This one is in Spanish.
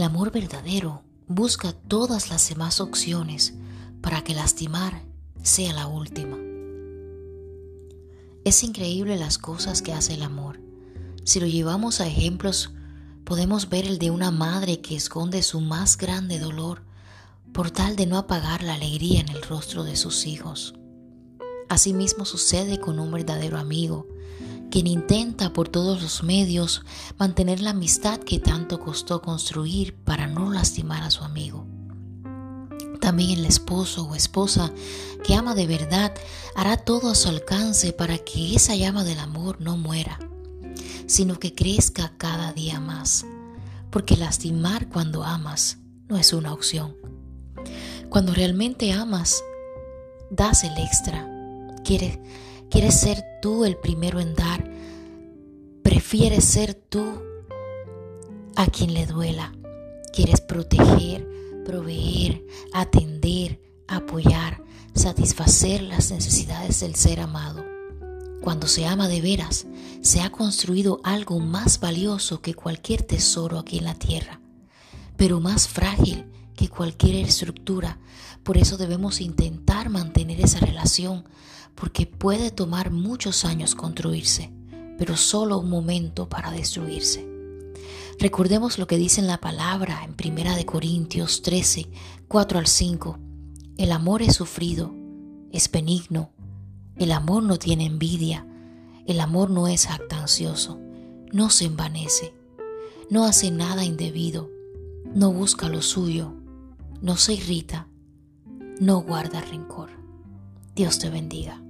El amor verdadero busca todas las demás opciones para que lastimar sea la última. Es increíble las cosas que hace el amor. Si lo llevamos a ejemplos, podemos ver el de una madre que esconde su más grande dolor por tal de no apagar la alegría en el rostro de sus hijos. Asimismo sucede con un verdadero amigo, quien intenta por todos los medios mantener la amistad que tanto costó construir para no lastimar a su amigo. También el esposo o esposa que ama de verdad hará todo a su alcance para que esa llama del amor no muera, sino que crezca cada día más, porque lastimar cuando amas no es una opción. Cuando realmente amas, das el extra. Quieres, quieres ser tú el primero en dar. Prefieres ser tú a quien le duela. Quieres proteger, proveer, atender, apoyar, satisfacer las necesidades del ser amado. Cuando se ama de veras, se ha construido algo más valioso que cualquier tesoro aquí en la tierra, pero más frágil que cualquier estructura. Por eso debemos intentar mantener esa relación, porque puede tomar muchos años construirse, pero solo un momento para destruirse. Recordemos lo que dice en la palabra en Primera de Corintios 13, 4 al 5. El amor es sufrido, es benigno, el amor no tiene envidia, el amor no es actancioso, no se envanece, no hace nada indebido, no busca lo suyo, no se irrita, no guarda rencor. Dios te bendiga.